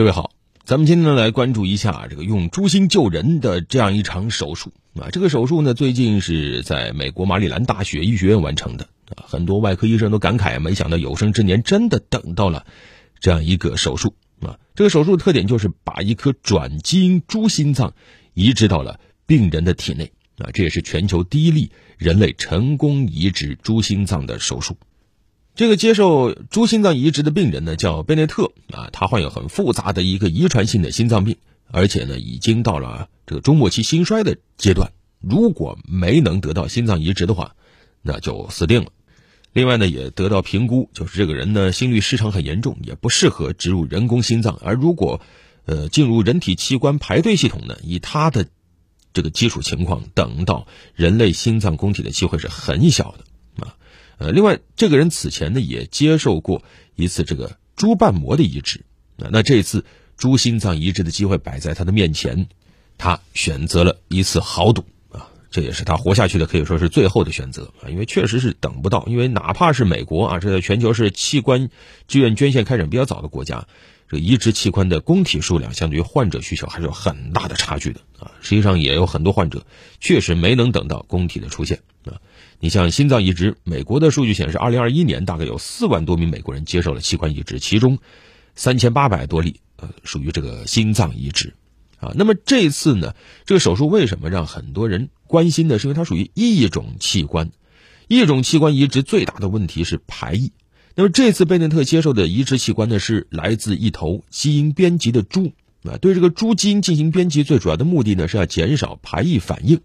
各位好，咱们今天呢来关注一下这个用猪心救人的这样一场手术啊。这个手术呢，最近是在美国马里兰大学医学院完成的啊。很多外科医生都感慨，没想到有生之年真的等到了这样一个手术啊。这个手术的特点就是把一颗转基因猪心脏移植到了病人的体内啊，这也是全球第一例人类成功移植猪心脏的手术。这个接受猪心脏移植的病人呢，叫贝内特啊，他患有很复杂的一个遗传性的心脏病，而且呢，已经到了这个中末期心衰的阶段。如果没能得到心脏移植的话，那就死定了。另外呢，也得到评估，就是这个人呢，心律失常很严重，也不适合植入人工心脏。而如果，呃，进入人体器官排队系统呢，以他的这个基础情况，等到人类心脏供体的机会是很小的。呃，另外，这个人此前呢也接受过一次这个猪瓣膜的移植，那这次猪心脏移植的机会摆在他的面前，他选择了一次豪赌啊，这也是他活下去的可以说是最后的选择啊，因为确实是等不到，因为哪怕是美国啊，这在全球是器官志愿捐献开展比较早的国家，这移植器官的供体数量相对于患者需求还是有很大的差距的啊，实际上也有很多患者确实没能等到供体的出现啊。你像心脏移植，美国的数据显示，二零二一年大概有四万多名美国人接受了器官移植，其中三千八百多例呃属于这个心脏移植，啊，那么这次呢，这个手术为什么让很多人关心呢？是因为它属于一种器官，一种器官移植最大的问题是排异。那么这次贝内特接受的移植器官呢，是来自一头基因编辑的猪，啊，对这个猪基因进行编辑，最主要的目的呢是要减少排异反应。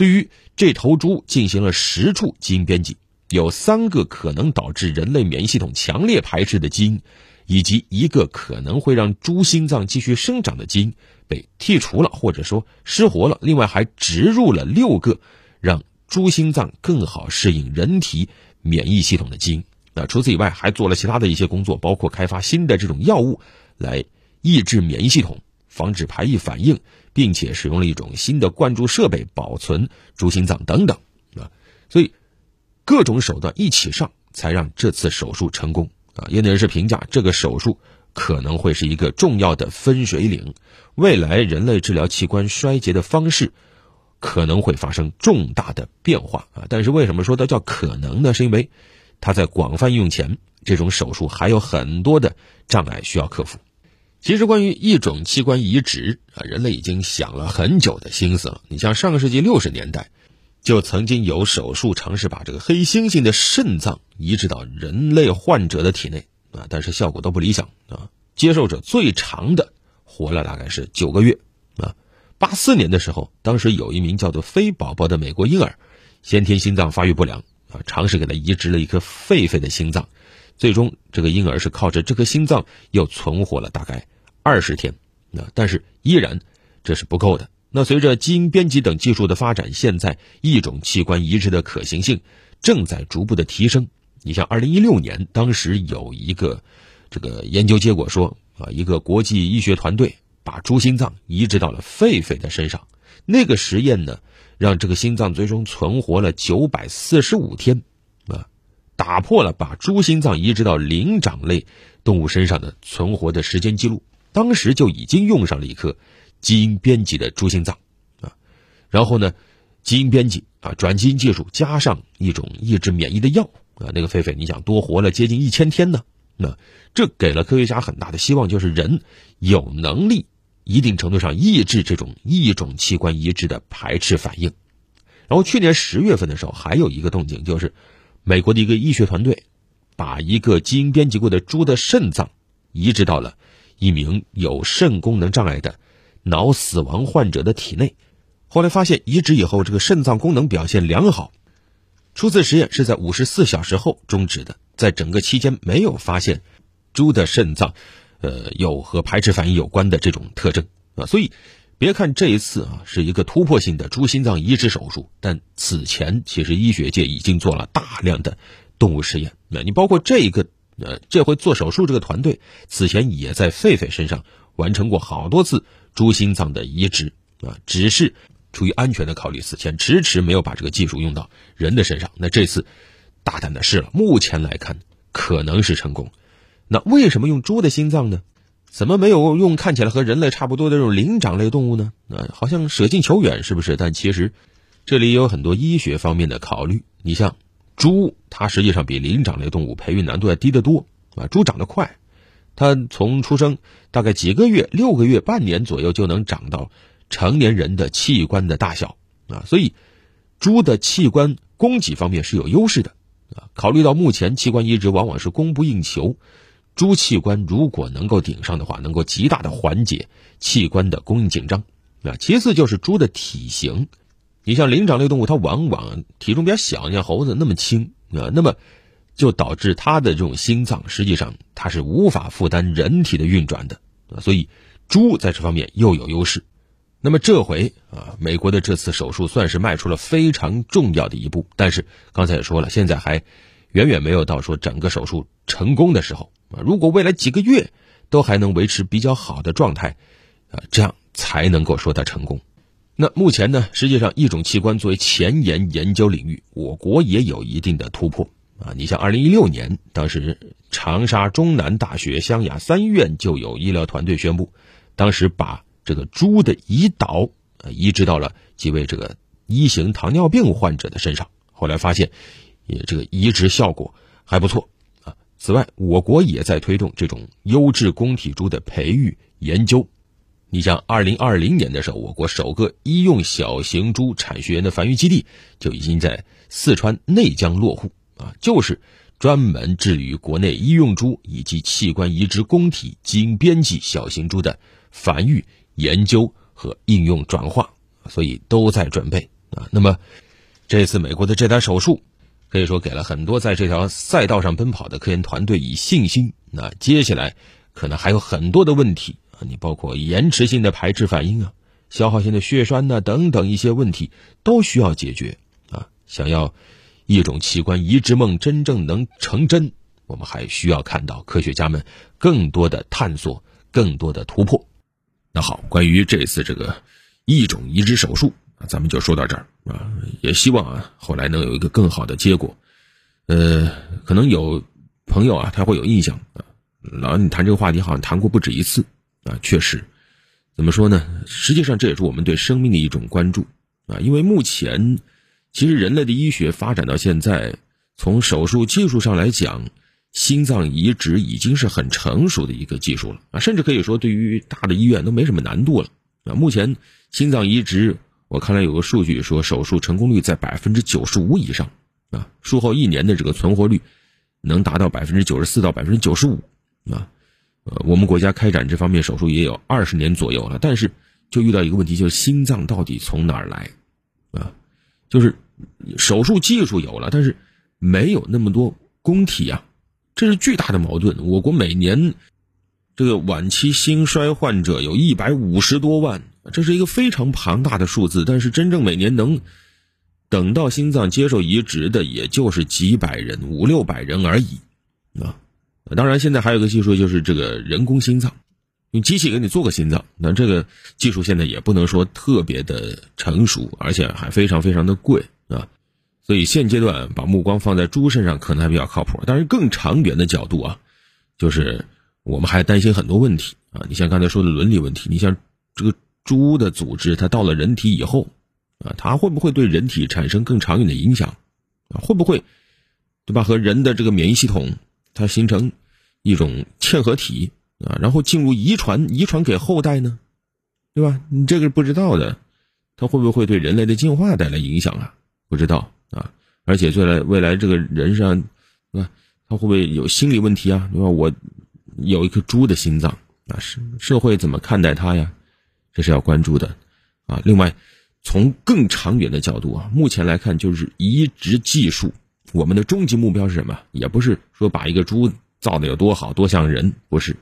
对于这头猪进行了十处基因编辑，有三个可能导致人类免疫系统强烈排斥的基因，以及一个可能会让猪心脏继续生长的基因被剔除了，或者说失活了。另外还植入了六个让猪心脏更好适应人体免疫系统的基因。那除此以外，还做了其他的一些工作，包括开发新的这种药物来抑制免疫系统。防止排异反应，并且使用了一种新的灌注设备保存猪心脏等等啊，所以各种手段一起上，才让这次手术成功啊。业内人士评价，这个手术可能会是一个重要的分水岭，未来人类治疗器官衰竭的方式可能会发生重大的变化啊。但是为什么说它叫可能呢？是因为它在广泛应用前，这种手术还有很多的障碍需要克服。其实，关于一种器官移植啊，人类已经想了很久的心思了。你像上个世纪六十年代，就曾经有手术尝试把这个黑猩猩的肾脏移植到人类患者的体内啊，但是效果都不理想啊。接受者最长的活了大概是九个月啊。八四年的时候，当时有一名叫做“飞宝宝”的美国婴儿，先天心脏发育不良啊，尝试给他移植了一颗狒狒的心脏。最终，这个婴儿是靠着这颗心脏又存活了大概二十天，那但是依然这是不够的。那随着基因编辑等技术的发展，现在一种器官移植的可行性正在逐步的提升。你像二零一六年，当时有一个这个研究结果说啊，一个国际医学团队把猪心脏移植到了狒狒的身上，那个实验呢，让这个心脏最终存活了九百四十五天。啊打破了把猪心脏移植到灵长类动物身上的存活的时间记录，当时就已经用上了一颗基因编辑的猪心脏啊，然后呢，基因编辑啊，转基因技术加上一种抑制免疫的药啊，那个狒狒你想多活了接近一千天呢，那这给了科学家很大的希望，就是人有能力一定程度上抑制这种异种器官移植的排斥反应。然后去年十月份的时候，还有一个动静就是。美国的一个医学团队，把一个基因编辑过的猪的肾脏移植到了一名有肾功能障碍的脑死亡患者的体内，后来发现移植以后，这个肾脏功能表现良好。初次实验是在五十四小时后终止的，在整个期间没有发现猪的肾脏，呃，有和排斥反应有关的这种特征啊，所以。别看这一次啊是一个突破性的猪心脏移植手术，但此前其实医学界已经做了大量的动物实验。那你包括这一个呃这回做手术这个团队，此前也在狒狒身上完成过好多次猪心脏的移植啊，只是出于安全的考虑，此前迟迟没有把这个技术用到人的身上。那这次大胆的试了，目前来看可能是成功。那为什么用猪的心脏呢？怎么没有用看起来和人类差不多的这种灵长类动物呢？啊，好像舍近求远，是不是？但其实这里有很多医学方面的考虑。你像猪，它实际上比灵长类动物培育难度要低得多啊。猪长得快，它从出生大概几个月、六个月、半年左右就能长到成年人的器官的大小啊，所以猪的器官供给方面是有优势的啊。考虑到目前器官移植往往是供不应求。猪器官如果能够顶上的话，能够极大的缓解器官的供应紧张。啊，其次就是猪的体型，你像灵长类动物，它往往体重比较小，像猴子那么轻啊，那么就导致它的这种心脏实际上它是无法负担人体的运转的啊，所以猪在这方面又有优势。那么这回啊，美国的这次手术算是迈出了非常重要的一步，但是刚才也说了，现在还远远没有到说整个手术成功的时候。啊，如果未来几个月都还能维持比较好的状态，啊，这样才能够说它成功。那目前呢，实际上一种器官作为前沿研究领域，我国也有一定的突破啊。你像二零一六年，当时长沙中南大学湘雅三院就有医疗团队宣布，当时把这个猪的胰岛啊移植到了几位这个一型糖尿病患者的身上，后来发现，也这个移植效果还不错啊。此外，我国也在推动这种优质供体猪的培育研究。你像二零二零年的时候，我国首个医用小型猪产学研的繁育基地就已经在四川内江落户啊，就是专门致力于国内医用猪以及器官移植供体基因编辑小型猪的繁育研究和应用转化，所以都在准备啊。那么，这次美国的这台手术。可以说给了很多在这条赛道上奔跑的科研团队以信心。那接下来可能还有很多的问题，你包括延迟性的排斥反应啊、消耗性的血栓呐等等一些问题都需要解决啊。想要一种器官移植梦真正能成真，我们还需要看到科学家们更多的探索、更多的突破。那好，关于这次这个异种移植手术啊。咱们就说到这儿啊，也希望啊后来能有一个更好的结果。呃，可能有朋友啊他会有印象啊，老你谈这个话题好像谈过不止一次啊，确实，怎么说呢？实际上这也是我们对生命的一种关注啊，因为目前其实人类的医学发展到现在，从手术技术上来讲，心脏移植已经是很成熟的一个技术了啊，甚至可以说对于大的医院都没什么难度了啊。目前心脏移植。我看来有个数据说，手术成功率在百分之九十五以上，啊，术后一年的这个存活率能达到百分之九十四到百分之九十五，啊，呃，我们国家开展这方面手术也有二十年左右了，但是就遇到一个问题，就是心脏到底从哪儿来，啊，就是手术技术有了，但是没有那么多供体啊，这是巨大的矛盾。我国每年这个晚期心衰患者有一百五十多万。这是一个非常庞大的数字，但是真正每年能等到心脏接受移植的，也就是几百人、五六百人而已啊。当然，现在还有个技术，就是这个人工心脏，用机器给你做个心脏。那这个技术现在也不能说特别的成熟，而且还非常非常的贵啊。所以现阶段把目光放在猪身上可能还比较靠谱。但是更长远的角度啊，就是我们还担心很多问题啊。你像刚才说的伦理问题，你像这个。猪的组织，它到了人体以后，啊，它会不会对人体产生更长远的影响？啊，会不会，对吧？和人的这个免疫系统，它形成一种嵌合体啊，然后进入遗传，遗传给后代呢？对吧？你这个是不知道的，它会不会对人类的进化带来影响啊？不知道啊。而且未来未来这个人上，啊，他会不会有心理问题啊？对吧？我有一颗猪的心脏，啊，社社会怎么看待它呀？这是要关注的，啊，另外，从更长远的角度啊，目前来看，就是移植技术，我们的终极目标是什么？也不是说把一个猪造的有多好多像人，不是，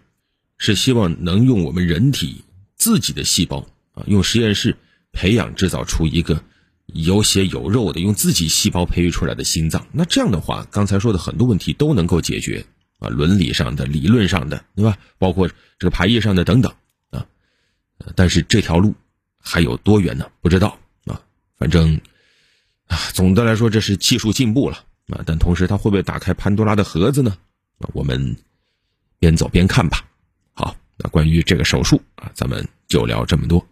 是希望能用我们人体自己的细胞啊，用实验室培养制造出一个有血有肉的，用自己细胞培育出来的心脏。那这样的话，刚才说的很多问题都能够解决啊，伦理上的、理论上的，对吧？包括这个排异上的等等啊。但是这条路还有多远呢？不知道啊。反正啊，总的来说这是技术进步了啊。但同时，它会不会打开潘多拉的盒子呢？我们边走边看吧。好，那关于这个手术啊，咱们就聊这么多。